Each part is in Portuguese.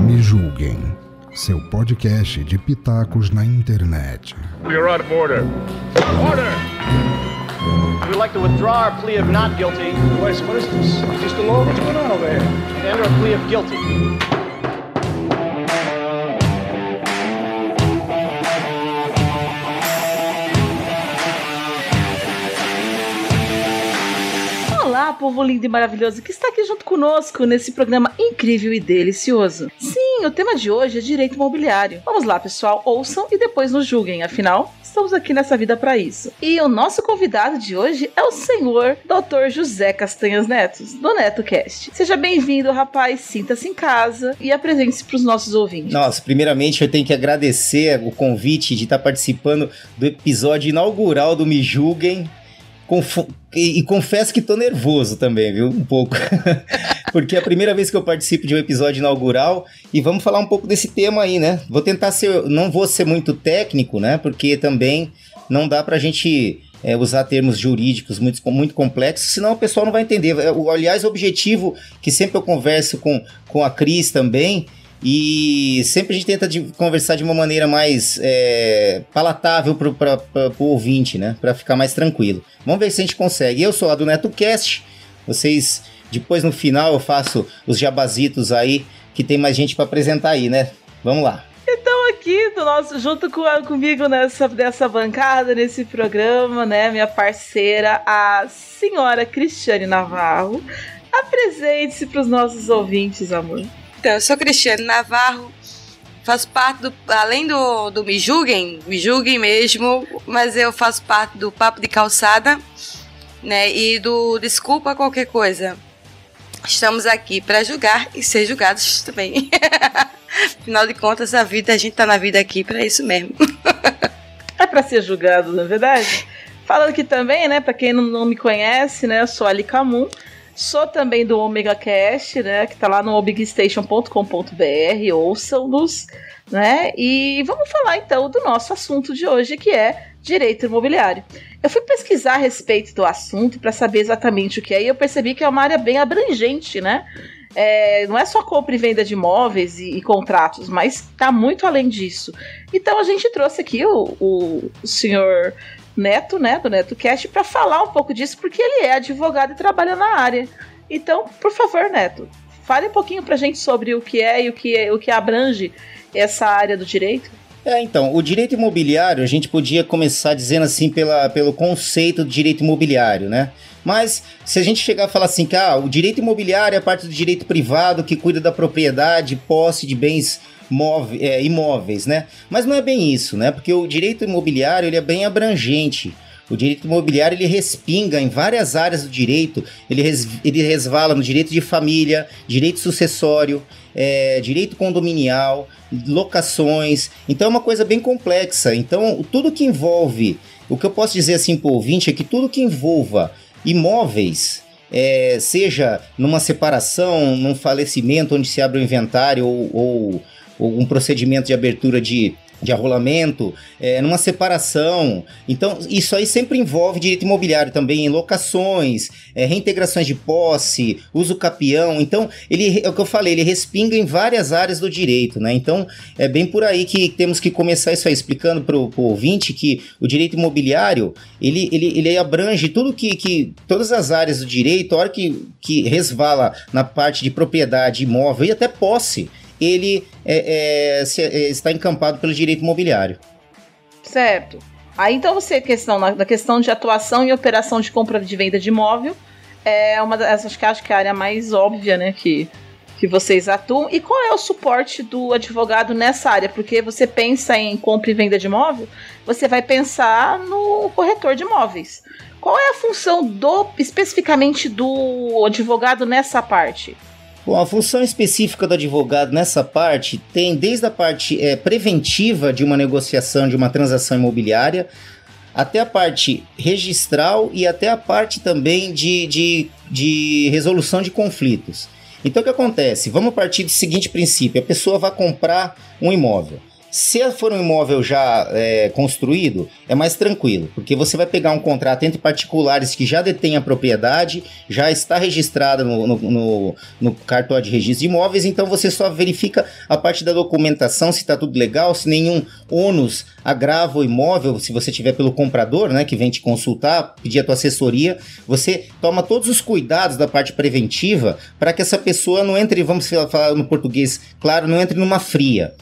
Me julguem, seu podcast de pitacos na internet. You're out of order. Order! We'd like to withdraw our plea of not guilty Wait, what is this? Just a law? What's going on over here? and enter a plea of guilty. Povo lindo e maravilhoso que está aqui junto conosco nesse programa incrível e delicioso. Sim, o tema de hoje é direito imobiliário. Vamos lá, pessoal, ouçam e depois nos julguem, afinal, estamos aqui nessa vida para isso. E o nosso convidado de hoje é o senhor Dr. José Castanhas Netos, do NetoCast. Seja bem-vindo, rapaz, sinta-se em casa e apresente-se para os nossos ouvintes. Nossa, primeiramente eu tenho que agradecer o convite de estar participando do episódio inaugural do Me Julguem. Confo- e, e confesso que tô nervoso também, viu? Um pouco. Porque é a primeira vez que eu participo de um episódio inaugural e vamos falar um pouco desse tema aí, né? Vou tentar ser. Não vou ser muito técnico, né? Porque também não dá pra gente é, usar termos jurídicos muito, muito complexos, senão o pessoal não vai entender. Aliás, o objetivo que sempre eu converso com, com a Cris também. E sempre a gente tenta de conversar de uma maneira mais é, palatável para o ouvinte, né? Para ficar mais tranquilo. Vamos ver se a gente consegue. Eu sou a do NetoCast. Vocês, depois no final, eu faço os jabazitos aí, que tem mais gente para apresentar aí, né? Vamos lá. Então aqui do nosso, junto com, comigo nessa dessa bancada, nesse programa, né, minha parceira, a senhora Cristiane Navarro. Apresente-se para os nossos ouvintes, amor. Então, eu sou Cristiane Navarro, faço parte do. Além do, do Me Julguem, Me Julguem mesmo, mas eu faço parte do Papo de Calçada, né? E do Desculpa Qualquer Coisa. Estamos aqui para julgar e ser julgados também. Afinal de contas, a vida, a gente tá na vida aqui para isso mesmo. É para ser julgado, na é verdade? Falando aqui também, né, para quem não, não me conhece, né, eu sou Ali Camun. Sou também do Omega Cast, né, que tá lá no obigstation.com.br, ouçam-nos, né? E vamos falar então do nosso assunto de hoje, que é direito imobiliário. Eu fui pesquisar a respeito do assunto para saber exatamente o que é, e eu percebi que é uma área bem abrangente, né? É, não é só compra e venda de imóveis e, e contratos, mas está muito além disso. Então a gente trouxe aqui o, o, o senhor Neto, né, do NetoCast, para falar um pouco disso, porque ele é advogado e trabalha na área. Então, por favor, Neto, fale um pouquinho pra gente sobre o que é e o que, é, o que abrange essa área do direito. É, então, o direito imobiliário, a gente podia começar dizendo assim pela, pelo conceito de direito imobiliário, né? Mas se a gente chegar a falar assim que ah, o direito imobiliário é a parte do direito privado que cuida da propriedade, posse de bens móve- é, imóveis, né? Mas não é bem isso, né? Porque o direito imobiliário ele é bem abrangente. O direito imobiliário ele respinga em várias áreas do direito. Ele, res, ele resvala no direito de família, direito sucessório, é, direito condominial, locações. Então é uma coisa bem complexa. Então tudo que envolve, o que eu posso dizer assim para o ouvinte é que tudo que envolva imóveis, é, seja numa separação, num falecimento onde se abre o inventário ou, ou um procedimento de abertura de, de arrolamento, é, numa separação. Então, isso aí sempre envolve direito imobiliário também, em locações, é, reintegrações de posse, uso capião. Então, ele é o que eu falei, ele respinga em várias áreas do direito, né? Então, é bem por aí que temos que começar isso aí, explicando para o ouvinte que o direito imobiliário, ele, ele, ele abrange tudo que, que. todas as áreas do direito, a hora que, que resvala na parte de propriedade imóvel e até posse ele é, é, se- é, está encampado pelo direito imobiliário. Certo. Aí então você, questão, na, na questão de atuação e operação de compra e de venda de imóvel, é uma acho que acho que é a área mais óbvia, né, que, que vocês atuam. E qual é o suporte do advogado nessa área? Porque você pensa em compra e venda de imóvel, você vai pensar no corretor de imóveis. Qual é a função do especificamente do advogado nessa parte? Bom, a função específica do advogado nessa parte tem desde a parte é, preventiva de uma negociação, de uma transação imobiliária, até a parte registral e até a parte também de, de, de resolução de conflitos. Então o que acontece? Vamos partir do seguinte princípio: a pessoa vai comprar um imóvel. Se for um imóvel já é, construído, é mais tranquilo, porque você vai pegar um contrato entre particulares que já detêm a propriedade, já está registrada no, no, no, no cartório de registro de imóveis, então você só verifica a parte da documentação, se está tudo legal, se nenhum ônus agrava o imóvel, se você tiver pelo comprador, né, que vem te consultar, pedir a tua assessoria, você toma todos os cuidados da parte preventiva para que essa pessoa não entre, vamos falar no português, claro, não entre numa fria.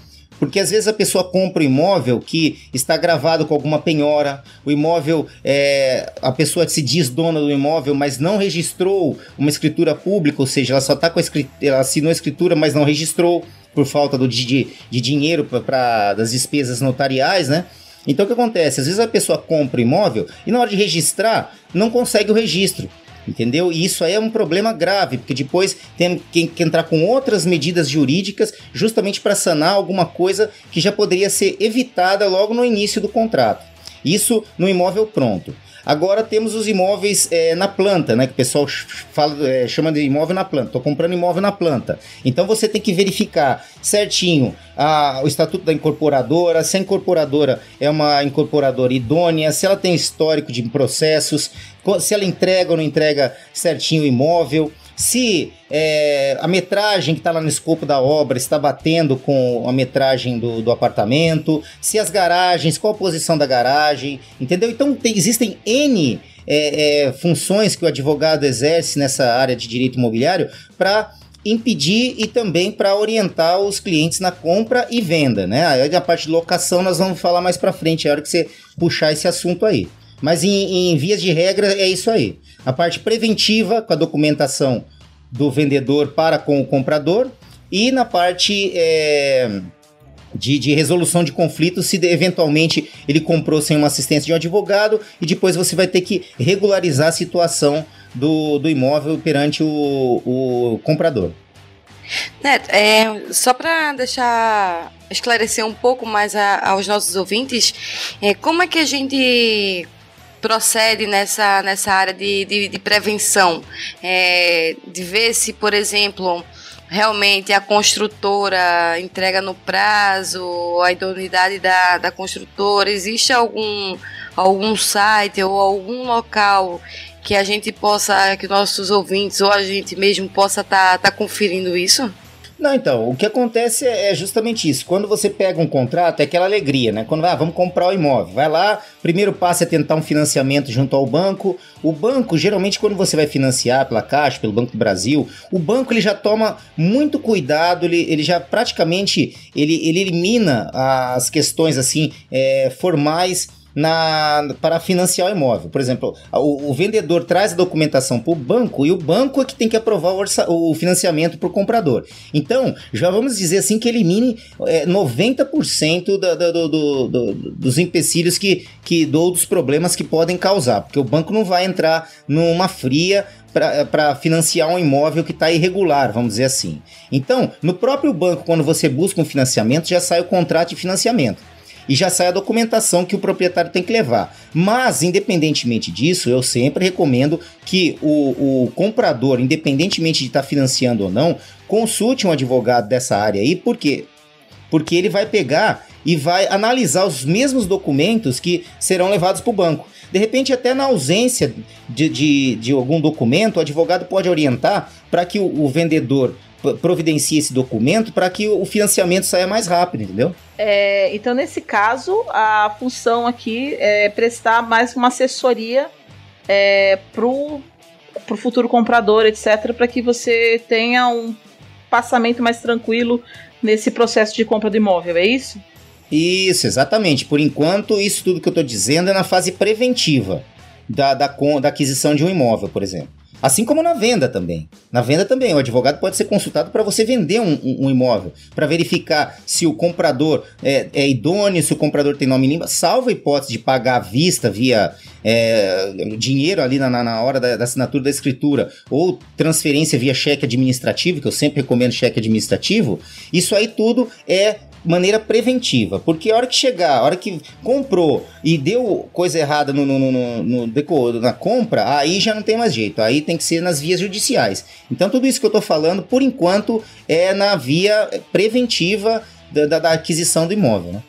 Porque às vezes a pessoa compra um imóvel que está gravado com alguma penhora, o imóvel, é, a pessoa se diz dona do imóvel, mas não registrou uma escritura pública, ou seja, ela só está com a escritura, ela assinou a escritura, mas não registrou por falta do, de, de dinheiro para das despesas notariais, né? Então o que acontece? Às vezes a pessoa compra o imóvel e na hora de registrar não consegue o registro entendeu? E isso aí é um problema grave, porque depois tem que, entrar com outras medidas jurídicas justamente para sanar alguma coisa que já poderia ser evitada logo no início do contrato. Isso no imóvel pronto. Agora temos os imóveis é, na planta, né? Que o pessoal fala, é, chama de imóvel na planta. Estou comprando imóvel na planta. Então você tem que verificar certinho a, o estatuto da incorporadora, se a incorporadora é uma incorporadora idônea, se ela tem histórico de processos, se ela entrega ou não entrega certinho o imóvel se é, a metragem que está lá no escopo da obra está batendo com a metragem do, do, apartamento, se as garagens, qual a posição da garagem, entendeu? Então tem, existem N é, é, funções que o advogado exerce nessa área de direito imobiliário para impedir e também para orientar os clientes na compra e venda, né? Aí a parte de locação nós vamos falar mais para frente, é a hora que você puxar esse assunto aí. Mas em, em vias de regra é isso aí. A parte preventiva, com a documentação do vendedor para com o comprador, e na parte é, de, de, resolução de conflitos, se eventualmente ele comprou sem uma assistência de um advogado, e depois você vai ter que regularizar a situação do, do imóvel perante o, o comprador. Neto, é, só para deixar esclarecer um pouco mais a, aos nossos ouvintes, é, como é que a gente procede nessa, nessa área de, de, de prevenção, é, de ver se, por exemplo, realmente a construtora entrega no prazo, a idoneidade da, da construtora, existe algum, algum site ou algum local que a gente possa, que nossos ouvintes ou a gente mesmo possa estar tá, tá conferindo isso? Não, então, o que acontece é justamente isso. Quando você pega um contrato, é aquela alegria, né? Quando vai, ah, vamos comprar o imóvel. Vai lá, primeiro passo é tentar um financiamento junto ao banco. O banco, geralmente, quando você vai financiar pela Caixa, pelo Banco do Brasil, o banco ele já toma muito cuidado, ele, ele já praticamente ele, ele elimina as questões assim é, formais na, para financiar o imóvel. Por exemplo, o, o vendedor traz a documentação para o banco e o banco é que tem que aprovar o, orça, o financiamento para o comprador. Então, já vamos dizer assim que elimine é, 90% da, da, do, do, do, dos empecilhos que, que, ou dos problemas que podem causar, porque o banco não vai entrar numa fria para financiar um imóvel que está irregular, vamos dizer assim. Então, no próprio banco, quando você busca um financiamento, já sai o contrato de financiamento e já sai a documentação que o proprietário tem que levar. Mas, independentemente disso, eu sempre recomendo que o, o comprador, independentemente de estar tá financiando ou não, consulte um advogado dessa área aí, por quê? Porque ele vai pegar e vai analisar os mesmos documentos que serão levados para o banco. De repente, até na ausência de, de, de algum documento, o advogado pode orientar para que o, o vendedor providencie esse documento para que o financiamento saia mais rápido, entendeu? É, então, nesse caso, a função aqui é prestar mais uma assessoria é, para o futuro comprador, etc., para que você tenha um passamento mais tranquilo nesse processo de compra do imóvel, é isso? Isso, exatamente. Por enquanto, isso tudo que eu estou dizendo é na fase preventiva da, da, da aquisição de um imóvel, por exemplo. Assim como na venda também. Na venda também, o advogado pode ser consultado para você vender um, um, imóvel, para verificar se o comprador é, é, idôneo, se o comprador tem nome limpo, salva a hipótese de pagar à vista via é, dinheiro ali na, na hora da, da, assinatura da escritura, ou transferência via cheque administrativo, que eu sempre recomendo cheque administrativo, isso aí tudo é maneira preventiva. Porque a hora que chegar, a hora que comprou e deu coisa errada no, no, no, no, na compra, aí já não tem mais jeito. Aí tem que ser nas vias judiciais. Então, tudo isso que eu tô falando, por enquanto, é na via preventiva da, da, da aquisição do imóvel, né?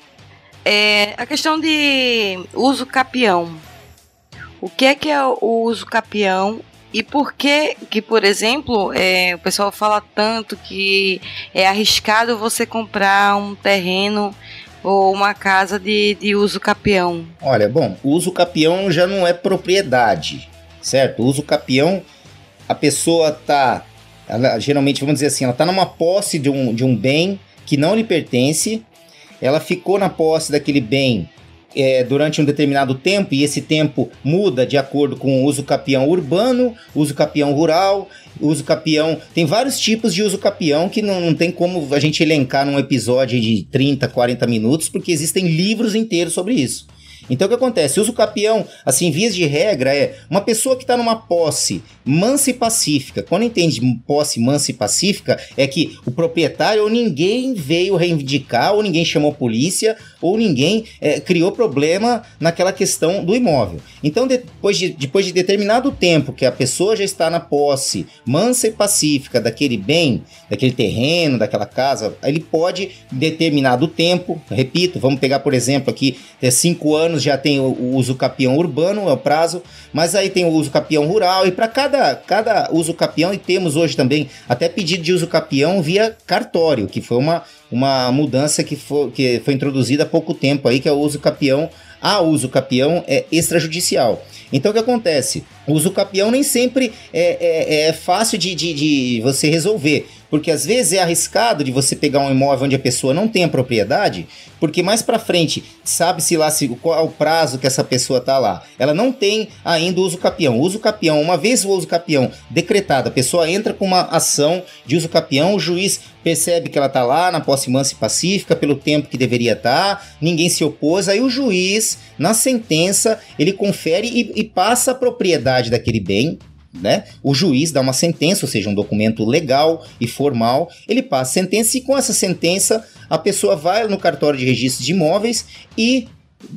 É, a questão de uso capião. O que é que é o uso capião e por que que, por exemplo, é, o pessoal fala tanto que é arriscado você comprar um terreno ou uma casa de, de uso capião? Olha, bom, o uso capião já não é propriedade, certo? O uso capião, a pessoa tá, ela, geralmente, vamos dizer assim, ela tá numa posse de um, de um bem que não lhe pertence, ela ficou na posse daquele bem é, durante um determinado tempo, e esse tempo muda de acordo com o uso capião urbano, uso capião rural, uso capião. Tem vários tipos de uso capião que não, não tem como a gente elencar num episódio de 30, 40 minutos, porque existem livros inteiros sobre isso. Então o que acontece? Uso capião, assim, vias de regra, é uma pessoa que está numa posse mansa e pacífica. Quando entende posse mansa e pacífica, é que o proprietário ou ninguém veio reivindicar, ou ninguém chamou polícia, ou ninguém é, criou problema naquela questão do imóvel. Então, depois de, depois de determinado tempo que a pessoa já está na posse mansa e pacífica daquele bem, daquele terreno, daquela casa, ele pode, determinado tempo, repito, vamos pegar, por exemplo, aqui, é cinco anos já tem o, o uso capião urbano, é o prazo, mas aí tem o uso capião rural, e para cada, cada uso capião, e temos hoje também até pedido de uso capião via cartório, que foi uma, uma mudança que foi, que foi introduzida há pouco tempo aí, que é o uso capião a uso capião é extrajudicial. Então o que acontece? O uso capião nem sempre é, é, é fácil de, de, de, você resolver. Porque às vezes é arriscado de você pegar um imóvel onde a pessoa não tem a propriedade, porque mais para frente, sabe-se lá se, qual é o prazo que essa pessoa tá lá. Ela não tem ainda o uso capião. O uso capião, uma vez o uso capião decretado, a pessoa entra com uma ação de uso capião, o juiz percebe que ela tá lá na posse mansa e pacífica pelo tempo que deveria estar, tá, ninguém se opôs, aí o juiz, na sentença, ele confere e, e passa a propriedade daquele bem né? O juiz dá uma sentença, ou seja, um documento legal e formal, ele passa a sentença e com essa sentença a pessoa vai no cartório de registro de imóveis e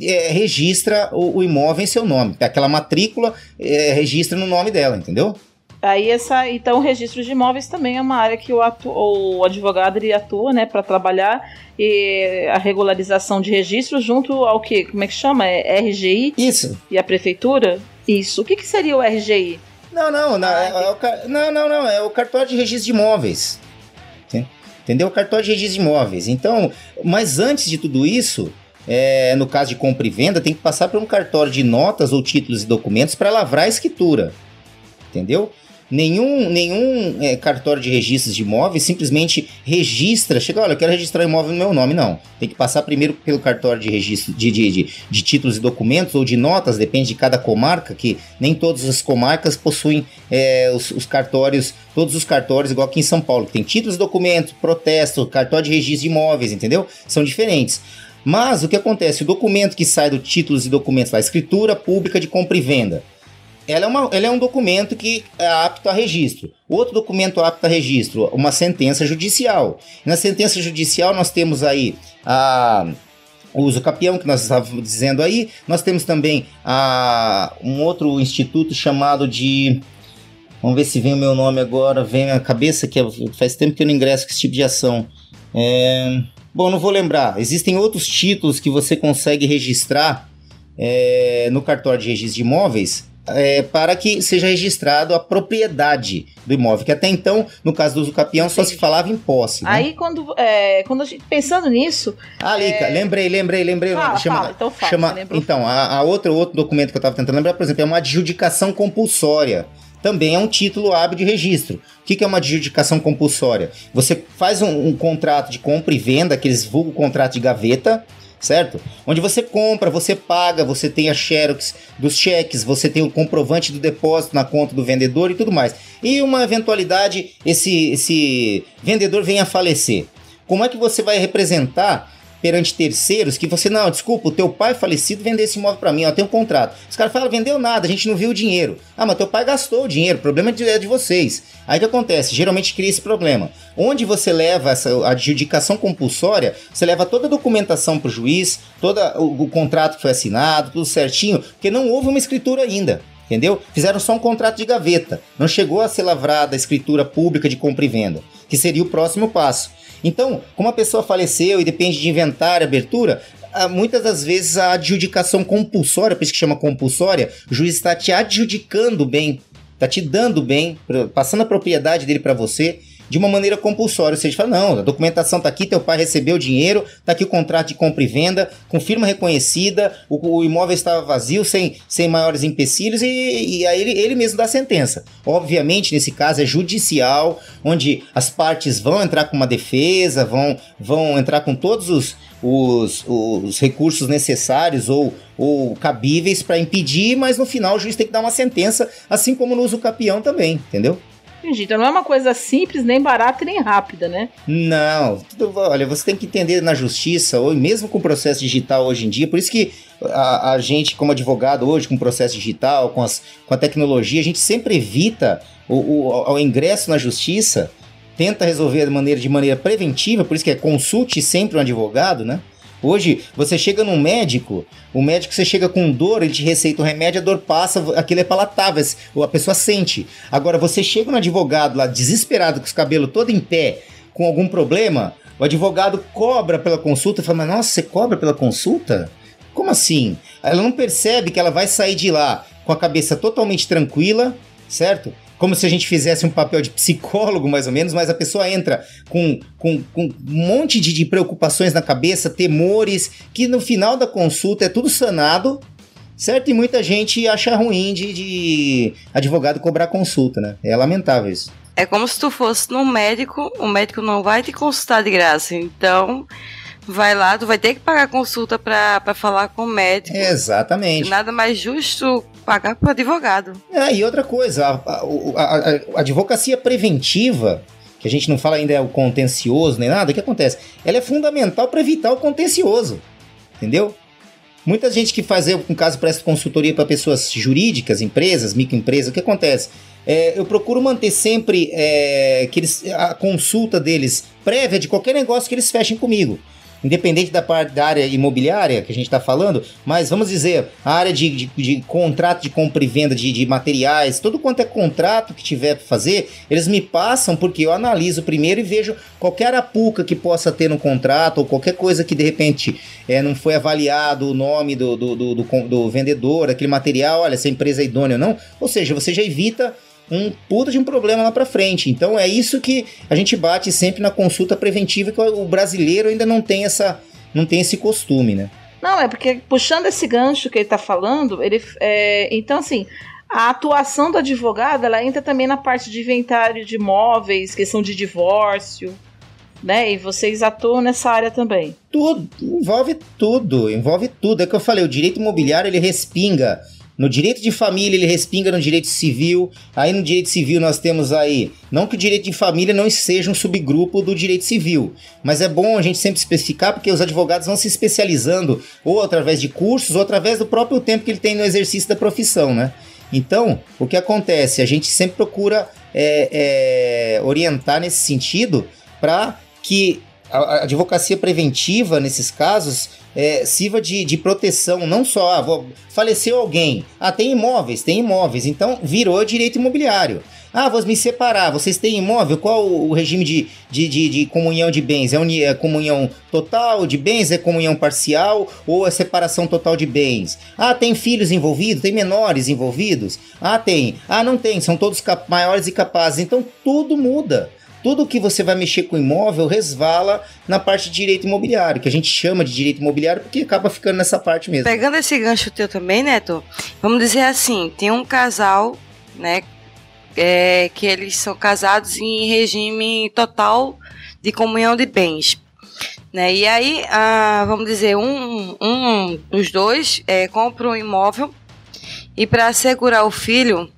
é, registra o, o, imóvel em seu nome. Aquela matrícula é, registra no nome dela, entendeu? Aí essa, então, o registro de imóveis também é uma área que o, atu, o advogado ele atua, né, para trabalhar e a regularização de registro junto ao que, como é que chama? É RGI? Isso. E a prefeitura? Isso. O que, que seria o RGI? Não, não, não, é, é o, não, não, não, é o cartório de registro de imóveis. Entendeu? O cartório de registro de imóveis. Então, mas antes de tudo isso, é, no caso de compra e venda, tem que passar por um cartório de notas ou títulos e documentos para lavrar a escritura. Entendeu? Nenhum, nenhum é, cartório de registros de imóveis simplesmente registra, chega, olha, eu quero registrar imóvel no meu nome. Não. Tem que passar primeiro pelo cartório de registro de, de, de, de títulos e documentos ou de notas, depende de cada comarca, que nem todas as comarcas possuem é, os, os, cartórios, todos os cartórios, igual aqui em São Paulo, que tem títulos documentos, protesto, cartório de registro de imóveis, entendeu? São diferentes. Mas o que acontece? O documento que sai do títulos e documentos, a escritura pública de compra e venda ela é, uma, ela é um documento que é apto a registro. Outro documento apto a registro, uma sentença judicial. Na sentença judicial nós temos aí a o uso capião, que nós estávamos dizendo aí. Nós temos também a, um outro instituto chamado de. Vamos ver se vem o meu nome agora, vem a cabeça, que é, faz tempo que eu não ingresso com esse tipo de ação. É, bom, não vou lembrar. Existem outros títulos que você consegue registrar é, no cartório de registro de imóveis é, para que seja registrado a propriedade do imóvel, que até então, no caso do uso capião, só se falava em posse. Né? Aí, quando, é, quando a gente, pensando nisso... Ah, Lica, é... lembrei, lembrei, lembrei. Fala, chama, fala, então fala, chama, Então, a, a outra, outro documento que eu estava tentando lembrar, por exemplo, é uma adjudicação compulsória também é um título hábil de registro. O que, é uma adjudicação compulsória? Você faz um, um, contrato de compra e venda, aqueles vulgo contrato de gaveta, certo? Onde você compra, você paga, você tem a xerox dos cheques, você tem o comprovante do depósito na conta do vendedor e tudo mais. E uma eventualidade, esse, esse vendedor venha a falecer. Como é que você vai representar perante terceiros que você, não, desculpa, o teu pai falecido vendeu esse imóvel para mim, ó, tem um contrato. Os caras falam, vendeu nada, a gente não viu o dinheiro. Ah, mas teu pai gastou o dinheiro, o problema é de, é vocês. Aí o que acontece? Geralmente cria esse problema. Onde você leva essa adjudicação compulsória, você leva toda a documentação pro juiz, todo o, o contrato que foi assinado, tudo certinho, porque não houve uma escritura ainda entendeu? Fizeram só um contrato de gaveta, não chegou a ser lavrada a escritura pública de compra e venda, que seria o próximo passo. Então, como a pessoa faleceu e depende de inventário, abertura, ah, muitas das vezes a adjudicação compulsória, por isso que chama compulsória, o juiz está te adjudicando bem, está te dando bem, passando a propriedade dele para você de uma maneira compulsória. Ou seja, fala, não, a documentação está aqui, teu pai recebeu o dinheiro, está aqui o contrato de compra e venda, com firma reconhecida, o, o imóvel estava vazio, sem, sem maiores empecilhos, e, e aí ele, ele mesmo dá a sentença. Obviamente, nesse caso, é judicial, onde as partes vão entrar com uma defesa, vão, vão entrar com todos os, os, os recursos necessários ou, ou cabíveis para impedir, mas no final o juiz tem que dar uma sentença, assim como no uso capião também, entendeu? Então não é uma coisa simples, nem barata nem rápida, né? Não. Olha, você tem que entender na justiça, ou mesmo com o processo digital hoje em dia, por isso que a, a gente, como advogado hoje, com o processo digital, com, as, com a tecnologia, a gente sempre evita o, o, o ingresso na justiça, tenta resolver de maneira, de maneira preventiva, por isso que é consulte sempre um advogado, né? Hoje, você chega num médico, o médico você chega com dor, ele te receita o remédio, a dor passa, aquilo é palatável, a pessoa sente. Agora, você chega no advogado lá, desesperado, com os cabelos todo em pé, com algum problema, o advogado cobra pela consulta, fala, mas nossa, você cobra pela consulta? Como assim? Ela não percebe que ela vai sair de lá com a cabeça totalmente tranquila, certo? Como se a gente fizesse um papel de psicólogo, mais ou menos, mas a pessoa entra com, com, com um monte de, de preocupações na cabeça, temores, que no final da consulta é tudo sanado, certo? E muita gente acha ruim de, de advogado cobrar consulta, né? É lamentável isso. É como se tu fosse no médico, o médico não vai te consultar de graça, então vai lá, tu vai ter que pagar consulta para falar com o médico. Exatamente. Nada mais justo pagar para advogado. É, e outra coisa, a, a, a, advocacia preventiva, que a gente não fala ainda é o contencioso nem nada, o que acontece? Ela é fundamental para evitar o contencioso, entendeu? Muita gente que faz, eu, no caso, presta consultoria para pessoas jurídicas, empresas, microempresas, o que acontece? É, eu procuro manter sempre é, que eles, a consulta deles prévia de qualquer negócio que eles fechem comigo independente da parte da área imobiliária que a gente está falando, mas vamos dizer, a área de, de, de contrato de compra e venda de, de, materiais, tudo quanto é contrato que tiver para fazer, eles me passam porque eu analiso primeiro e vejo qualquer arapuca que possa ter no contrato ou qualquer coisa que de repente é, não foi avaliado o nome do, do, do, do, do vendedor, aquele material, olha, se a empresa é idônea ou não. Ou seja, você já evita um puta de um problema lá para frente. Então é isso que a gente bate sempre na consulta preventiva que o brasileiro ainda não tem essa não tem esse costume, né? Não, é porque puxando esse gancho que ele tá falando, ele é, então assim, a atuação do advogado, ela entra também na parte de inventário de imóveis, questão de divórcio, né? E vocês atuam nessa área também. Tudo, envolve tudo, envolve tudo. É que eu falei, o direito imobiliário ele respinga no direito de família ele respinga no direito civil. Aí no direito civil nós temos aí, não que o direito de família não seja um subgrupo do direito civil, mas é bom a gente sempre especificar porque os advogados vão se especializando ou através de cursos ou através do próprio tempo que ele tem no exercício da profissão, né? Então, o que acontece? A gente sempre procura é, é, orientar nesse sentido para que a advocacia preventiva, nesses casos, é, sirva de, de proteção, não só, ah, vou, faleceu alguém, ah, tem imóveis, tem imóveis, então virou direito imobiliário. Ah, vou me separar, vocês têm imóvel, qual o regime de, de, de, de comunhão de bens? É, uni, é comunhão total de bens, é comunhão parcial? Ou é separação total de bens? Ah, tem filhos envolvidos, tem menores envolvidos? Ah, tem. Ah, não tem, são todos maiores e capazes, então tudo muda tudo que você vai mexer com imóvel resvala na parte de direito imobiliário, que a gente chama de direito imobiliário porque acaba ficando nessa parte mesmo. Pegando esse gancho teu também, Neto, vamos dizer assim, tem um casal, né, é, que eles são casados em regime total de comunhão de bens. Né? E aí, ah, vamos dizer, um, um dos dois é, compra um imóvel e para assegurar o filho,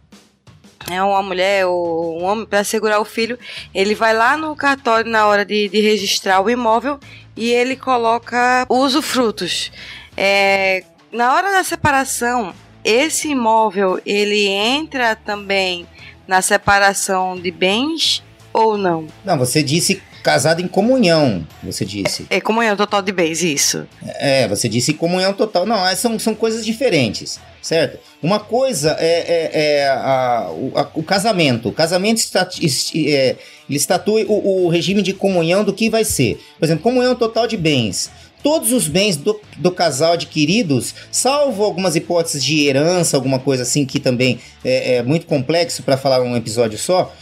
é uma mulher ou um homem para segurar o filho, ele vai lá no cartório na hora de, de registrar o imóvel e ele coloca usufrutos. É, na hora da separação, esse imóvel ele entra também na separação de bens ou não? Não, você disse casado em comunhão, você disse. É comunhão total de bens, isso. É, você disse comunhão total. Não, é, são, são coisas diferentes, certo? Uma coisa é, é, é a, o, a, o, casamento. O casamento está, é, ele estatui o, o regime de comunhão do que vai ser. Por exemplo, comunhão total de bens todos os bens do, do, casal adquiridos, salvo algumas hipóteses de herança, alguma coisa assim que também é, é muito complexo para falar um episódio só.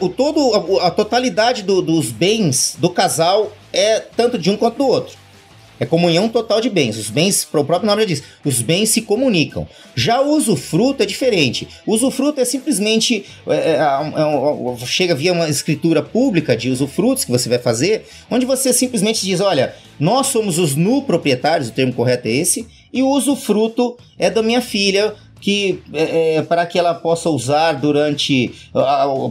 O todo, a, a totalidade do, dos bens do casal é tanto de um quanto do outro. É comunhão total de bens. Os bens, o próprio nome já diz, os bens se comunicam. Já o usufruto é diferente. O usufruto é simplesmente. É, é, é, é, chega via uma escritura pública de usufrutos que você vai fazer, onde você simplesmente diz: olha, nós somos os nu proprietários, o termo correto é esse, e o usufruto é da minha filha que é, é, para que ela possa usar durante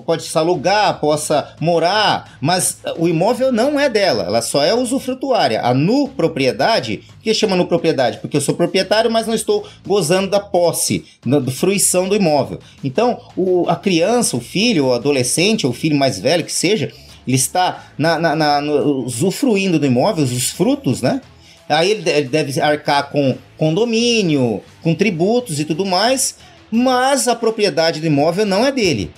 pode se alugar, possa morar, mas o imóvel não é dela, ela só é usufrutuária. A nu propriedade, que chama nu propriedade? Porque eu sou proprietário, mas não estou gozando da posse, da, fruição do imóvel. Então, o, a criança, o filho, o adolescente, ou o filho mais velho que seja, ele está na, na, na usufruindo do imóvel, os frutos, né? Aí ele deve arcar com condomínio, com tributos e tudo mais, mas a propriedade do imóvel não é dele.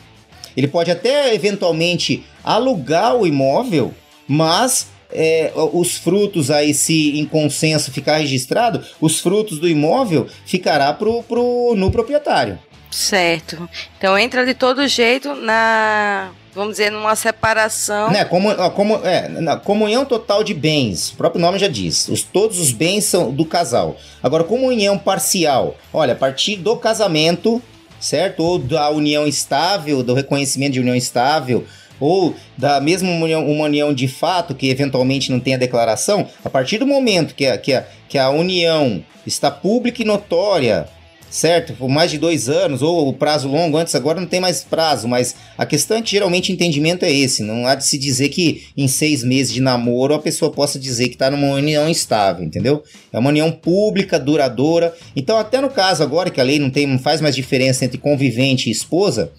Ele pode até eventualmente alugar o imóvel, mas é, os frutos aí, se em consenso ficar registrado, os frutos do imóvel ficará pro, pro, no proprietário. Certo. Então entra de todo jeito na vamos dizer, numa separação. Né, como, como, é, na comunhão total de bens, o próprio nome já diz. Os, todos os bens são do casal. Agora, comunhão parcial. Olha, a partir do casamento, certo? Ou da união estável, do reconhecimento de união estável, ou da mesma união, uma união de fato, que eventualmente não tem a declaração, a partir do momento que a, que a, que a união está pública e notória, certo? Por mais de dois anos, ou o prazo longo, antes agora não tem mais prazo, mas a questão é que geralmente o entendimento é esse. Não há de se dizer que em seis meses de namoro a pessoa possa dizer que está numa união estável, entendeu? É uma união pública, duradoura. Então, até no caso agora que a lei não, tem, não faz mais diferença entre convivente e esposa,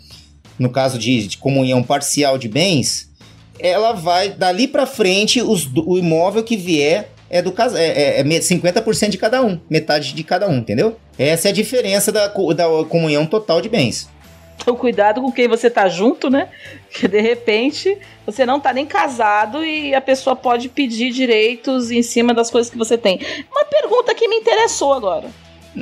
no caso de, de comunhão parcial de bens, ela vai dali para frente os, o imóvel que vier é do casal. É, é, é 50% de cada um, metade de cada um, entendeu? Essa é a diferença da, da comunhão total de bens. Então, cuidado com quem você tá junto, né? Que de repente você não tá nem casado e a pessoa pode pedir direitos em cima das coisas que você tem. Uma pergunta que me interessou agora.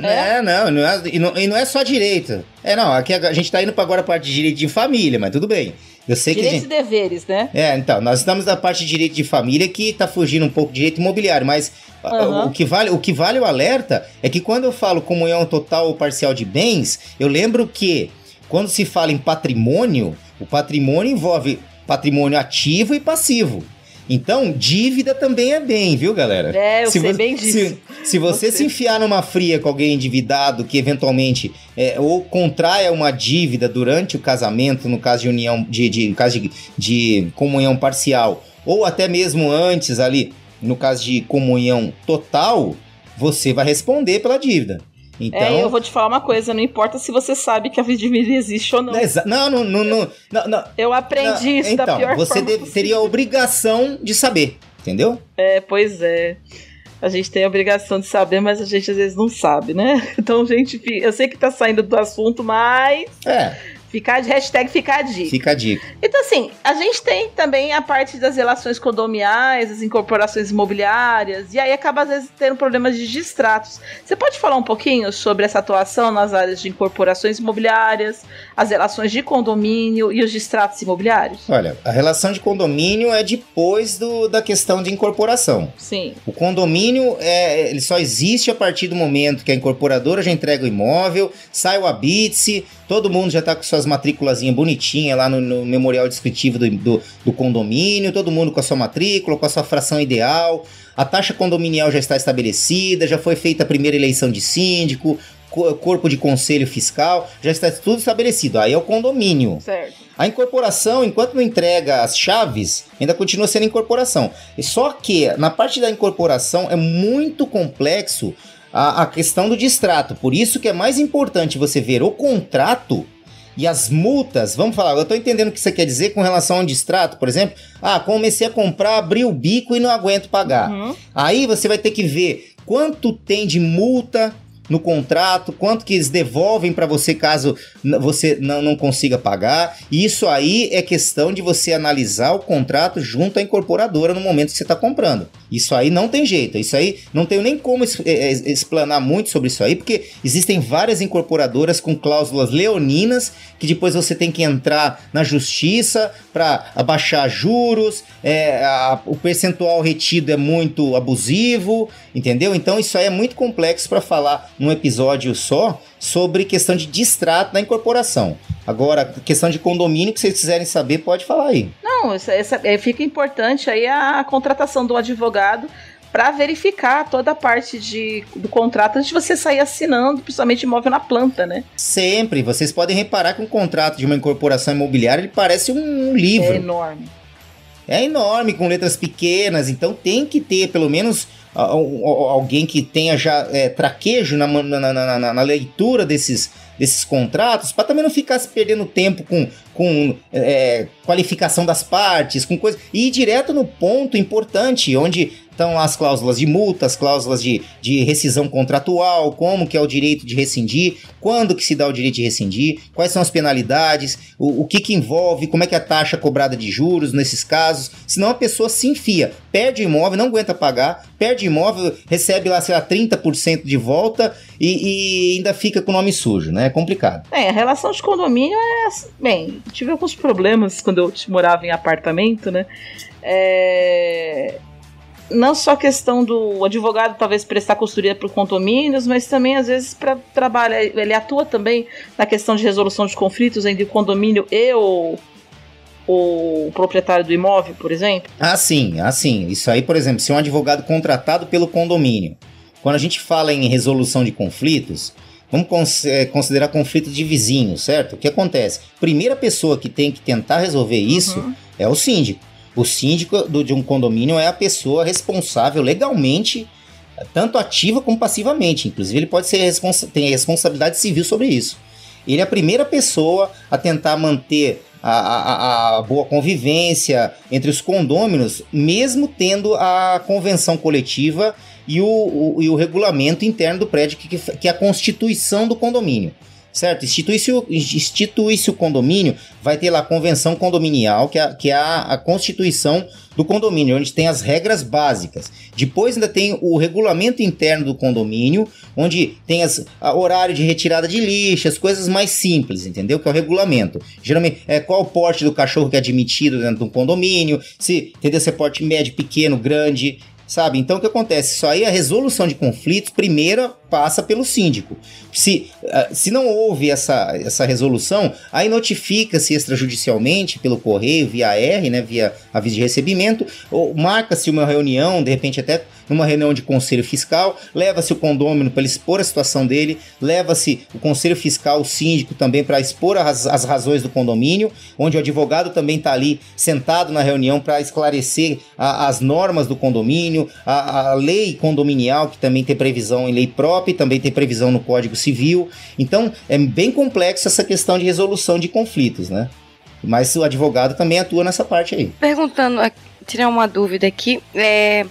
É, não, não é, e, não, e não é só direito. É, não, aqui a gente tá indo para agora a parte de direito de família, mas tudo bem. Eu sei Direitos que gente... e deveres, né? É, então, nós estamos na parte de direito de família que tá fugindo um pouco de direito imobiliário, mas uhum. o, que vale, o que vale o alerta é que quando eu falo comunhão total ou parcial de bens, eu lembro que quando se fala em patrimônio, o patrimônio envolve patrimônio ativo e passivo. Então, dívida também é bem, viu, galera? É, eu se sei você, bem disso. Se, se você se enfiar numa fria com alguém endividado que eventualmente é, ou contraia uma dívida durante o casamento, no caso de união, de, de, no caso de, de comunhão parcial, ou até mesmo antes ali, no caso de comunhão total, você vai responder pela dívida. Então, é, eu vou te falar uma coisa, não importa se você sabe que a vidimida existe ou não. Não, não, não, não, não, não Eu aprendi não, isso então, da pior você forma deve, teria a obrigação de saber, entendeu? É, pois é. A gente tem a obrigação de saber, mas a gente às vezes não sabe, né? Então, gente, eu sei que tá saindo do assunto, mas. É. Ficar de hashtag fica a dica. Fica a dica. Então, assim, a gente tem também a parte das relações condominiais, as incorporações imobiliárias, e aí acaba às vezes tendo problemas de distratos. Você pode falar um pouquinho sobre essa atuação nas áreas de incorporações imobiliárias, as relações de condomínio e os distratos imobiliários? Olha, a relação de condomínio é depois do, da questão de incorporação. Sim. O condomínio é, ele só existe a partir do momento que a incorporadora já entrega o imóvel, sai o habite todo mundo já está com suas matrículas bonitinhas lá no, no, memorial descritivo do, do, do, condomínio, todo mundo com a sua matrícula, com a sua fração ideal, a taxa condominial já está estabelecida, já foi feita a primeira eleição de síndico, corpo de conselho fiscal, já está tudo estabelecido. Aí é o condomínio. Certo. A incorporação, enquanto não entrega as chaves, ainda continua sendo incorporação. Só que na parte da incorporação é muito complexo a, a questão do distrato. Por isso que é mais importante você ver o contrato E as multas, vamos falar, eu estou entendendo o que você quer dizer com relação ao distrato, por exemplo. Ah, comecei a comprar, abri o bico e não aguento pagar. Uhum. Aí você vai ter que ver quanto tem de multa no contrato, quanto que eles devolvem para você caso você não, consiga pagar. E isso aí é questão de você analisar o contrato junto à incorporadora no momento que você está comprando. Isso aí não tem jeito. Isso aí não tenho nem como eh, eh, explanar muito sobre isso aí, porque existem várias incorporadoras com cláusulas leoninas que depois você tem que entrar na justiça para abaixar juros, é, a- o percentual retido é muito abusivo, entendeu? Então isso aí é muito complexo para falar num episódio só sobre questão de distrato na incorporação. Agora, questão de condomínio, que vocês quiserem saber, pode falar aí. Não, essa, essa- é, fica importante aí a contratação do advogado para verificar toda a parte de, do contrato antes de você sair assinando, principalmente imóvel na planta, né? Sempre, vocês podem reparar que um contrato de uma incorporação imobiliária ele parece um livro. É enorme. É enorme, com letras pequenas, então tem que ter pelo menos alguém que tenha já é, traquejo na, na- na- na- leitura desses, desses contratos, para também não ficar se perdendo tempo com, com é, qualificação das partes, com coisa. E ir direto no ponto importante, onde estão as cláusulas de multa, as cláusulas de, de rescisão contratual, como que é o direito de rescindir, quando que se dá o direito de rescindir, quais são as penalidades, o, o que que envolve, como é que é a taxa cobrada de juros nesses casos, senão a pessoa se enfia, perde o imóvel, não aguenta pagar, perde o imóvel, recebe lá, sei lá, 30% de volta e, e ainda fica com o nome sujo, né? É complicado. É, a relação de condomínio é. Bem, tive alguns problemas quando eu morava em apartamento, né? É, Não só a questão do advogado talvez prestar consultoria para condomínios, mas também às vezes para trabalhar. Ele atua também na questão de resolução de conflitos entre o condomínio e o, o proprietário do imóvel, por exemplo. Ah, sim, ah, sim. Isso aí, por exemplo, se é um advogado contratado pelo condomínio. Quando a gente fala em resolução de conflitos, vamos eh, considerar conflitos de vizinhos, certo? O que acontece? Primeira pessoa que tem que tentar resolver isso Uhum. é o síndico. O síndico do- de um condomínio é a pessoa responsável legalmente, tanto ativa como passivamente. Inclusive, ele pode ser responsa tem responsabilidade civil sobre isso. Ele é a primeira pessoa a tentar manter a, a- a boa convivência entre os condôminos, mesmo tendo a convenção coletiva e o, o- e o regulamento interno do prédio, que, que- que é a constituição do condomínio. Certo? Institui-se o, institui-se o condomínio, vai ter lá a convenção condominial, que é, que é a, a constituição do condomínio, onde tem as regras básicas. Depois ainda tem o regulamento interno do condomínio, onde tem as, a horário de retirada de lixo, as coisas mais simples, entendeu? Que é o regulamento. Geralmente, é qual o porte do cachorro que é admitido dentro de um condomínio, se, entendeu? Se é porte médio, pequeno, grande, sabe? Então o que acontece? Isso aí, a resolução de conflitos, primeiro passa pelo síndico. Se, ah, se não houve essa, essa resolução, aí notifica-se extrajudicialmente pelo correio, via R, né, via aviso de recebimento, ou marca-se uma reunião, de repente até numa reunião de conselho fiscal, leva-se o condômino para expor a situação dele, leva-se o conselho fiscal, o síndico também para expor as, as razões do condomínio, onde o advogado também está ali sentado na reunião para esclarecer a- as normas do condomínio, a, a lei condominial, que também tem previsão em lei própria e também tem previsão no Código Civil. Então, é bem complexo essa questão de resolução de conflitos, né? Mas o advogado também atua nessa parte aí. Perguntando, tirar uma dúvida aqui. É,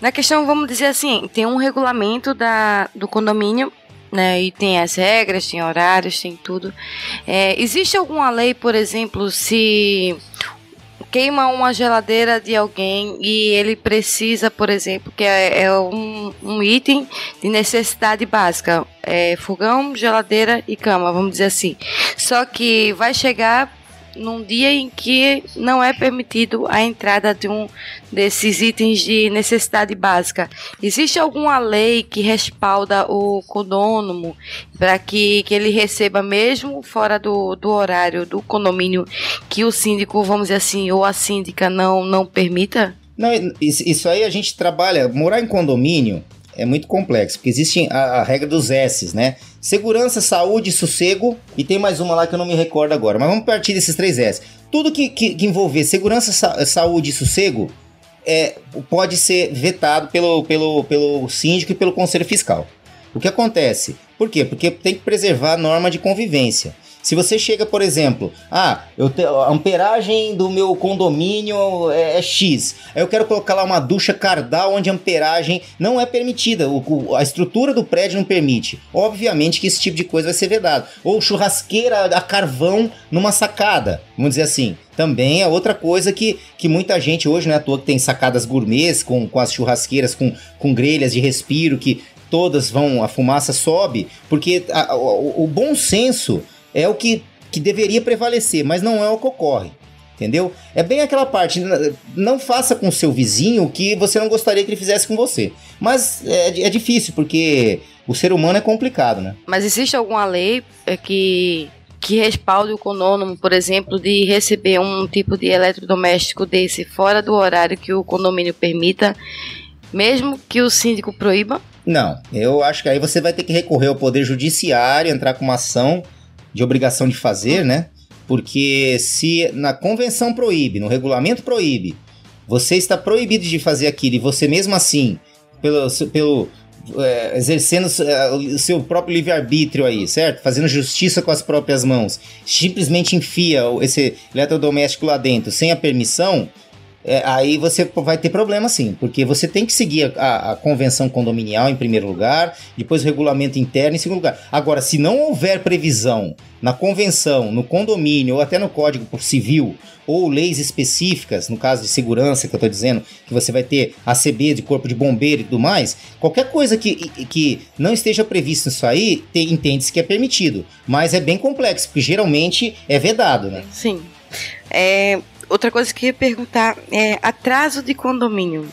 na questão, vamos dizer assim, tem um regulamento da, do condomínio, né? E tem as regras, tem horários, tem tudo. É, existe alguma lei, por exemplo, se queima uma geladeira de alguém e ele precisa, por exemplo, que é, é um, um item de necessidade básica, é fogão, geladeira e cama, vamos dizer assim. Só que vai chegar num dia em que não é permitido a entrada de um desses itens de necessidade básica. Existe alguma lei que respalda o condônomo para que, que ele receba mesmo fora do, do horário do condomínio que o síndico, vamos dizer assim, ou a síndica não, não permita? Não, isso, aí a gente trabalha. Morar em condomínio é muito complexo, porque existe a, a regra dos S's, né? Segurança, saúde, sossego, e tem mais uma lá que eu não me recordo agora. Mas vamos partir desses três S. Tudo que, que, que envolver segurança, sa saúde e sossego é, pode ser vetado pelo, pelo, pelo síndico e pelo conselho fiscal. O que acontece? Por quê? Porque tem que preservar a norma de convivência. Se você chega, por exemplo, ah, eu te, a amperagem do meu condomínio é, é, X, aí eu quero colocar lá uma ducha cardal onde a amperagem não é permitida, o, a estrutura do prédio não permite. Obviamente que esse tipo de coisa vai ser vedado. Ou churrasqueira a carvão numa sacada, vamos dizer assim. Também é outra coisa que, que muita gente hoje, não é à toa que tem sacadas gourmets com, com as churrasqueiras, com, com grelhas de respiro, que todas vão, a fumaça sobe, porque a, o, o bom senso é o que, que deveria prevalecer, mas não é o que ocorre. Entendeu? É bem aquela parte. Não faça com seu vizinho o que você não gostaria que ele fizesse com você. Mas é, é difícil, porque o ser humano é complicado, né? Mas existe alguma lei é, que, que respalde o conônimo, por exemplo, de receber um tipo de eletrodoméstico desse fora do horário que o condomínio permita, mesmo que o síndico proíba? Não, eu acho que aí você vai ter que recorrer ao Poder Judiciário, entrar com uma ação de obrigação de fazer, né? Porque se na convenção proíbe, no regulamento proíbe, você está proibido de fazer aquilo e você mesmo assim, pelo, pelo é, exercendo é, o seu próprio livre-arbítrio aí, certo? Fazendo justiça com as próprias mãos, simplesmente enfia esse eletrodoméstico lá dentro sem a permissão, é, aí você vai ter problema sim, porque você tem que seguir a, a, convenção condominial em primeiro lugar, depois o regulamento interno em segundo lugar. Agora, se não houver previsão na convenção, no condomínio ou até no código civil ou leis específicas, no caso de segurança que eu estou dizendo, que você vai ter ACB de corpo de bombeiro e tudo mais, qualquer coisa que, que não esteja previsto nisso aí, entende-se que é permitido. Mas é bem complexo, porque geralmente é vedado, né? Sim. É, outra coisa que eu ia perguntar é atraso de condomínio.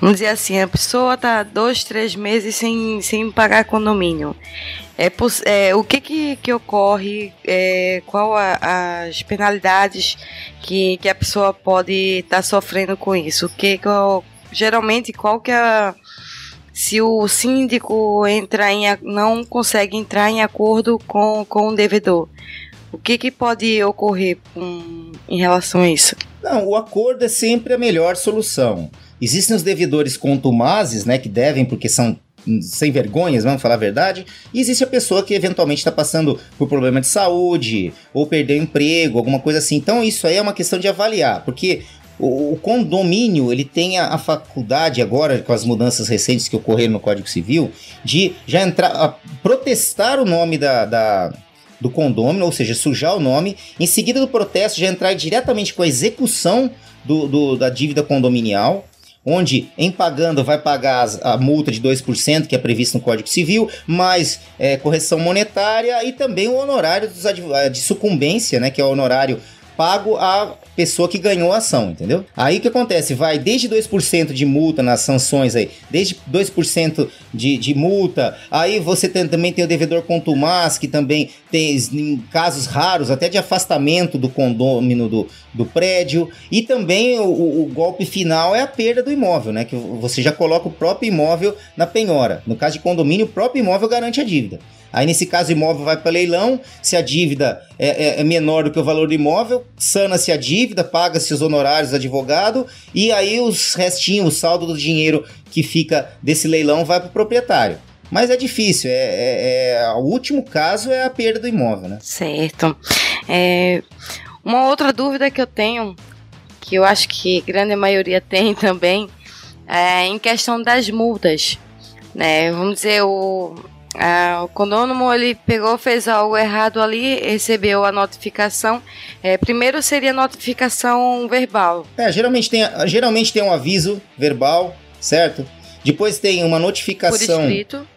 Vamos dizer assim, a pessoa está dois, três meses sem, sem pagar condomínio. É, é, o que, que, que ocorre? É, qual a, as penalidades que, que a pessoa pode estar tá sofrendo com isso? O que, qual, geralmente qual que é se o síndico entra em, não consegue entrar em acordo com, com o devedor? O que, que pode ocorrer com, em relação a isso? Não, o acordo é sempre a melhor solução. Existem os devedores contumazes, né, que devem porque são sem vergonhas, vamos falar a verdade, e existe a pessoa que eventualmente está passando por problema de saúde, ou perdeu emprego, alguma coisa assim. Então isso aí é uma questão de avaliar, porque o, o condomínio ele tem a, a, faculdade agora, com as mudanças recentes que ocorreram no Código Civil, de já entrar, protestar o nome da, da do condômino, ou seja, sujar o nome, em seguida do protesto já entrar diretamente com a execução do, do da dívida condominial, onde em pagando vai pagar a multa de 2% que é previsto no Código Civil, mais é, correção monetária e também o honorário de sucumbência, né, que é o honorário pago à pessoa que ganhou a ação, entendeu? Aí o que acontece? Vai desde 2% de multa nas sanções aí, desde 2% de, de multa, aí você tem, também tem o devedor contumaz, que também tem, em casos raros, até de afastamento do condômino do, do prédio, e também o, o, golpe final é a perda do imóvel, né? Que você já coloca o próprio imóvel na penhora. No caso de condomínio, o próprio imóvel garante a dívida. Aí, nesse caso, o imóvel vai para leilão. Se a dívida é, é, é, menor do que o valor do imóvel, sana-se a dívida, paga-se os honorários do advogado e aí os restinhos, o saldo do dinheiro que fica desse leilão vai para o proprietário. Mas é difícil, é, é, é, o último caso é a perda do imóvel, né? Certo. É, uma outra dúvida que eu tenho, que eu acho que grande maioria tem também, é em questão das multas. Né? Vamos dizer, o, ah, o condônomo ele pegou, fez algo errado ali, recebeu a notificação. É, primeiro seria notificação verbal. É, geralmente tem, geralmente tem um aviso verbal, certo? Depois tem uma notificação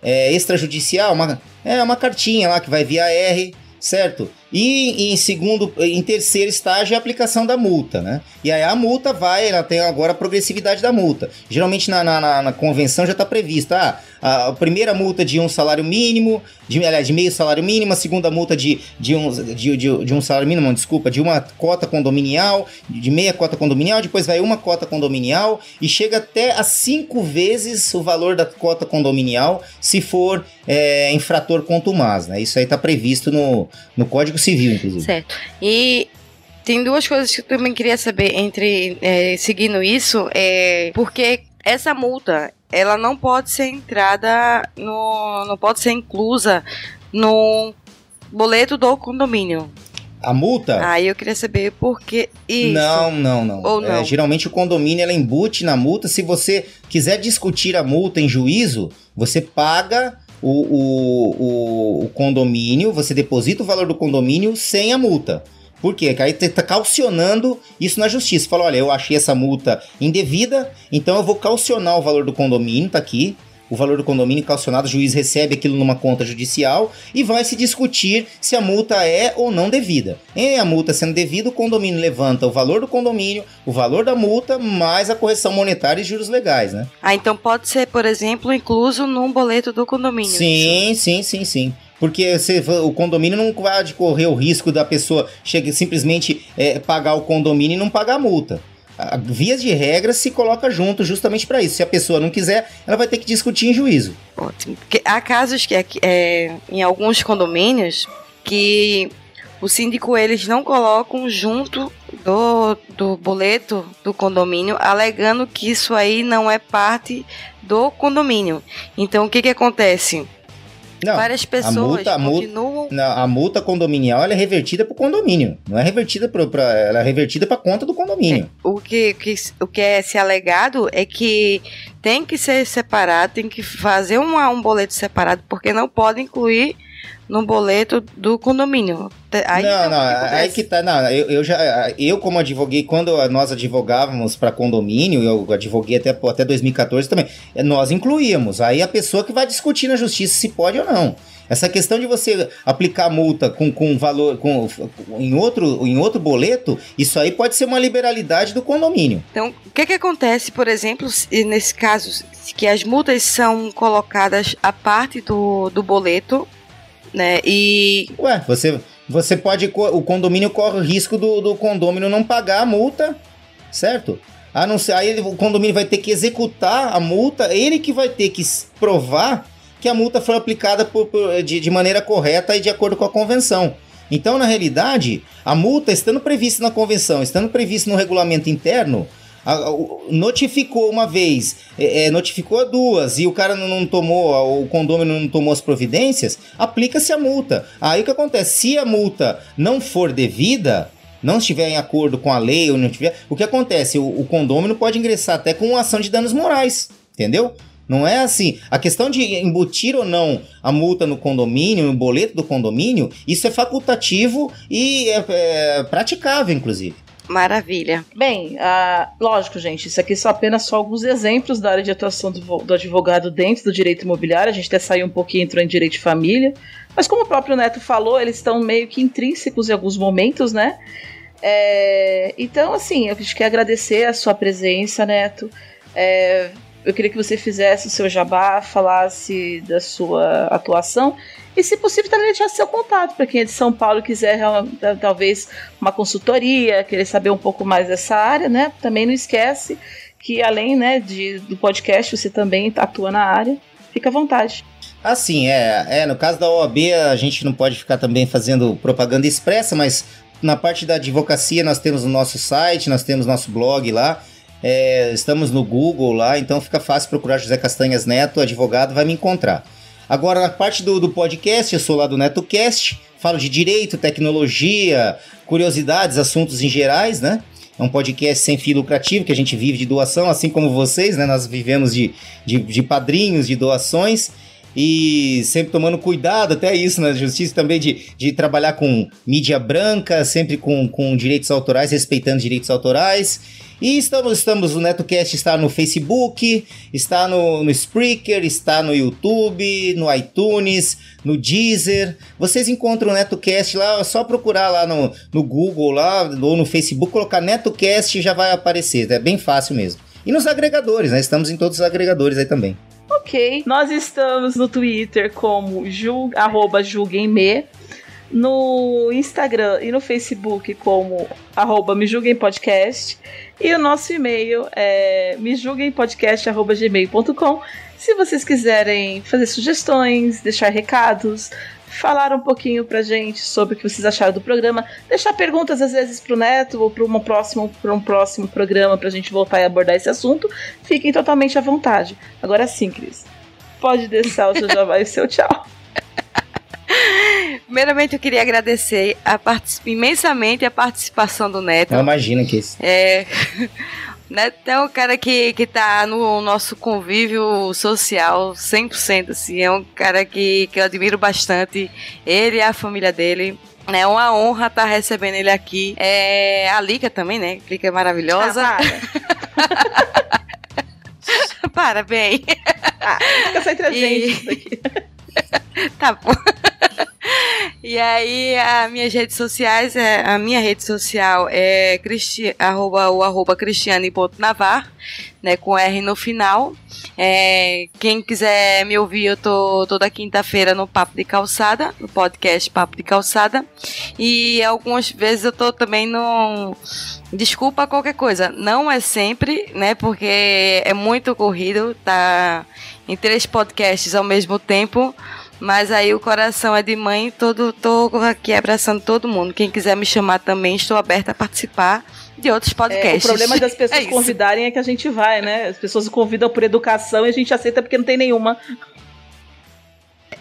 é, extrajudicial, uma, é uma cartinha lá que vai via R, certo? E em segundo, em terceiro estágio é a aplicação da multa, né? E aí a multa vai, ela tem agora a progressividade da multa. Geralmente na, na, na convenção já está previsto, ah, a primeira multa de um salário mínimo, de, aliás, de meio salário mínimo, a segunda multa de, de, um, de, de, de um salário mínimo, desculpa, de uma cota condominial, de meia cota condominial, depois vai uma cota condominial e chega até a cinco vezes o valor da cota condominial se for é, infrator contumaz, né? Isso aí está previsto no, no Código Civil, inclusive. Certo. E tem duas coisas que eu também queria saber entre é, seguindo isso, é porque essa multa ela não pode ser entrada no, não pode ser inclusa no boleto do condomínio. A multa? Aí eu queria saber por que isso. Não, não, não. Ou não. É, geralmente o condomínio ela embute na multa. Se você quiser discutir a multa em juízo, você paga o, o, o, o condomínio, você deposita o valor do condomínio sem a multa. Por quê? Porque aí você tá calcionando isso na justiça. Fala, olha, eu achei essa multa indevida, então eu vou calcionar o valor do condomínio, tá aqui o valor do condomínio calcionado, o juiz recebe aquilo numa conta judicial e vai se discutir se a multa é ou não devida. Em a multa sendo devida, o condomínio levanta o valor do condomínio, o valor da multa, mais a correção monetária e juros legais, né? Ah, então pode ser, por exemplo, incluso num boleto do condomínio. Sim, sim, sim, sim. Porque você, o condomínio não vai correr o risco da pessoa chegar, simplesmente é, pagar o condomínio e não pagar a multa vias de regra se coloca junto justamente para isso. Se a pessoa não quiser, ela vai ter que discutir em juízo. Ótimo. Porque há casos que é, em alguns condomínios que o síndico eles não colocam junto do, do boleto do condomínio, alegando que isso aí não é parte do condomínio. Então o que que acontece? Não, Várias pessoas a multa, a continuam. Multa, não, a multa condominial é revertida para o condomínio. Não é revertida para. Ela é revertida para conta do condomínio. É, o, que, que, o que é se alegado é que tem que ser separado, tem que fazer uma, um boleto separado, porque não pode incluir no boleto do condomínio. Aí não, não, aí que tá. Não, eu, eu já. Eu, como advoguei, quando nós advogávamos para condomínio, eu advoguei até, até 2014 também, nós incluíamos. Aí a pessoa que vai discutir na justiça se pode ou não. Essa questão de você aplicar multa com, com valor com, em, outro, em outro boleto, isso aí pode ser uma liberalidade do condomínio. Então, o que, que acontece, por exemplo, nesse caso, que as multas são colocadas a parte do, do boleto né? E. Ué, você, você pode. O condomínio corre o risco do, do condomínio não pagar a multa, certo? A não ser, aí o condomínio vai ter que executar a multa, ele que vai ter que provar que a multa foi aplicada por, por, de, de maneira correta e de acordo com a convenção. Então, na realidade, a multa estando prevista na convenção, estando prevista no regulamento interno, notificou uma vez, é, é, notificou duas e o cara não, tomou, o condomínio não tomou as providências, aplica-se a multa. Aí o que acontece? Se a multa não for devida, não estiver em acordo com a lei ou não tiver, o que acontece? O, o condomínio pode ingressar até com ação de danos morais, entendeu? Não é assim. A questão de embutir ou não a multa no condomínio, no boleto do condomínio, isso é facultativo e é, é praticável, inclusive. Maravilha. Bem, uh, lógico, gente, isso aqui são apenas só alguns exemplos da área de atuação do, do, advogado dentro do direito imobiliário. A gente até saiu um pouquinho, entrou em direito de família. Mas como o próprio Neto falou, eles estão meio que intrínsecos em alguns momentos, né? É, então, assim, eu queria agradecer a sua presença, Neto. É, eu queria que você fizesse o seu jabá, falasse da sua atuação e, se possível, também deixar seu contato para quem é de São Paulo e quiser talvez uma consultoria, querer saber um pouco mais dessa área, né? Também não esquece que além né, de, do podcast, você também atua na área. Fica à vontade. Assim, é, é. No caso da OAB, a gente não pode ficar também fazendo propaganda expressa, mas na parte da advocacia nós temos o nosso site, nós temos nosso blog lá. É, estamos no Google lá, então fica fácil procurar José Castanhas Neto, advogado, vai me encontrar. Agora, na parte do, do podcast, eu sou lá do NetoCast, falo de direito, tecnologia, curiosidades, assuntos em gerais, né? É um podcast sem fim lucrativo, que a gente vive de doação, assim como vocês, né? Nós vivemos de, de, de padrinhos, de doações e sempre tomando cuidado, até isso na justiça também, de, de trabalhar com mídia branca, sempre com, com direitos autorais, respeitando direitos autorais. E estamos, estamos, o NetoCast está no Facebook, está no, no Spreaker, está no YouTube, no iTunes, no Deezer. Vocês encontram o NetoCast lá, é só procurar lá no, no Google lá, ou no Facebook, colocar NetoCast e já vai aparecer. É bem fácil mesmo. E nos agregadores, né? Estamos em todos os agregadores aí também. Ok. Nós estamos no Twitter como jul, arroba julguemme no Instagram e no Facebook como arroba me julguem podcast e o nosso e-mail é me gmail.com se vocês quiserem fazer sugestões, deixar recados, falar um pouquinho pra gente sobre o que vocês acharam do programa, deixar perguntas às vezes pro Neto ou para um próximo, pra um próximo programa pra gente voltar e abordar esse assunto, fiquem totalmente à vontade. Agora sim, Cris, pode deixar o seu já vai e seu tchau. Primeiramente, eu queria agradecer a imensamente a participação do Neto. Eu imagino que isso. É. Neto é um cara que, que tá no nosso convívio social 100%, assim. É um cara que, que eu admiro bastante. Ele e a família dele. É uma honra estar tá recebendo ele aqui. É, a Lica também, né? A Lica é maravilhosa. Ah, para. para, bem. Ah, fica só entre a gente e... tá bom. E aí, as minhas redes sociais, é, a minha rede social é cristi, arroba, o arroba cristiane.navar, né, com R no final. É, quem quiser me ouvir, eu tô toda quinta-feira no Papo de Calçada, no podcast Papo de Calçada. E algumas vezes eu tô também no. Desculpa qualquer coisa, não é sempre, né? Porque é muito corrido, tá em três podcasts ao mesmo tempo. Mas aí o coração é de mãe, todo, tô aqui abraçando todo mundo. Quem quiser me chamar também, estou aberta a participar de outros podcasts. É, o problema das pessoas é convidarem é que a gente vai, né? As pessoas convidam por educação e a gente aceita porque não tem nenhuma.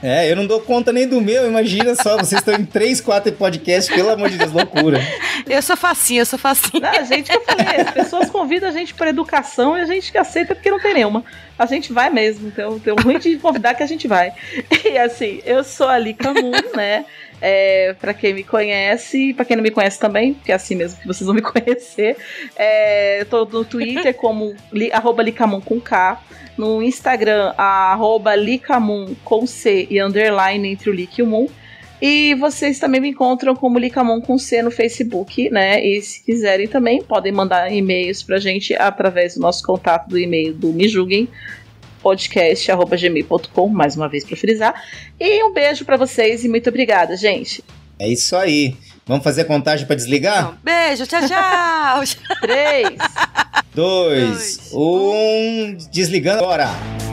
É, eu não dou conta nem do meu, imagina só, vocês estão em três, quatro podcasts, pelo amor de Deus, loucura. Eu sou facinho, eu sou facinho. Não, a gente que eu falei, as pessoas convidam a gente por educação e a gente que aceita porque não tem nenhuma. A gente vai mesmo, então tem um ruim de convidar que a gente vai. E assim, eu sou a Lika Moon, né? É, para quem me conhece, para quem não me conhece também, porque é assim mesmo que vocês vão me conhecer. É, eu tô no Twitter como li, arroba Licamun com K no Instagram, arroba Licamun com C e underline entre o Lic e o Moon. E vocês também me encontram como Licamon com C no Facebook, né? E se quiserem também, podem mandar e-mails pra gente através do nosso contato do e-mail do Me Julguem, podcast.gmail.com, mais uma vez para frisar. E um beijo para vocês e muito obrigada, gente. É isso aí. Vamos fazer a contagem para desligar? beijo, tchau, tchau. Três. Dois, dois, um. Desligando agora.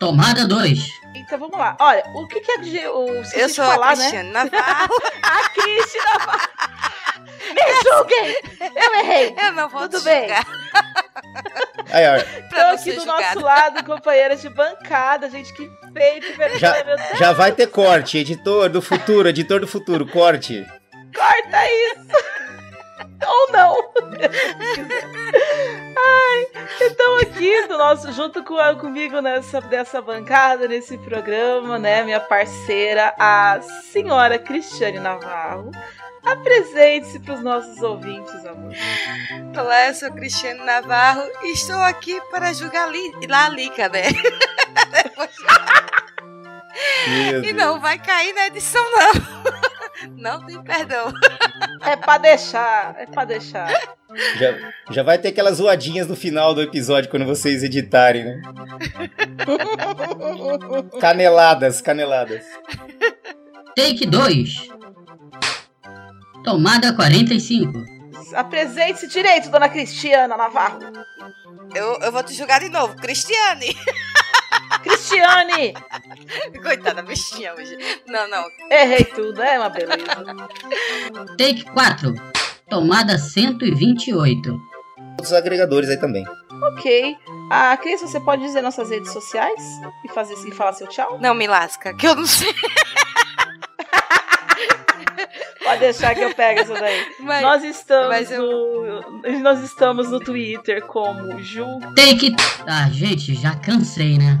Tomada 2. Então vamos lá. Olha, o que, que é. O, eu sou falar, a Cristiane né? Navarro. a Cristiane Navarro. Me julguem! Eu errei! Eu não vou Tudo bem. Aí, ó. Tô aqui do julgado. nosso lado, companheiras de bancada, gente que feio, que já, já vai ter corte, editor do futuro, editor do futuro, corte. Corta isso! Ou não! Ai, então aqui do nosso, junto com, comigo nessa dessa bancada, nesse programa, né, minha parceira, a senhora Cristiane Navarro. Apresente-se para os nossos ouvintes, amor. Olá, eu sou Cristiane Navarro e estou aqui para julgar li, Lica, e não vai cair na edição, não. Não tem perdão. É pra deixar, é pra deixar. Já, já vai ter aquelas zoadinhas no final do episódio quando vocês editarem, né? caneladas, caneladas. Take 2. Tomada 45. Apresente-se direito, dona Cristiana Navarro. Eu, eu vou te julgar de novo, Cristiane. Cristiane! Coitada, bichinha hoje. Não, não. Errei tudo, é uma beleza. Take 4. Tomada 128. Outros agregadores aí também. Ok. Ah, Cris, você pode dizer nossas redes sociais? E fazer e falar seu tchau? Não, me lasca, que eu não sei. Pode deixar que eu pego isso daí. Mas, nós estamos eu... no, nós estamos no Twitter como Ju. Take. Ah, gente, já cansei, né?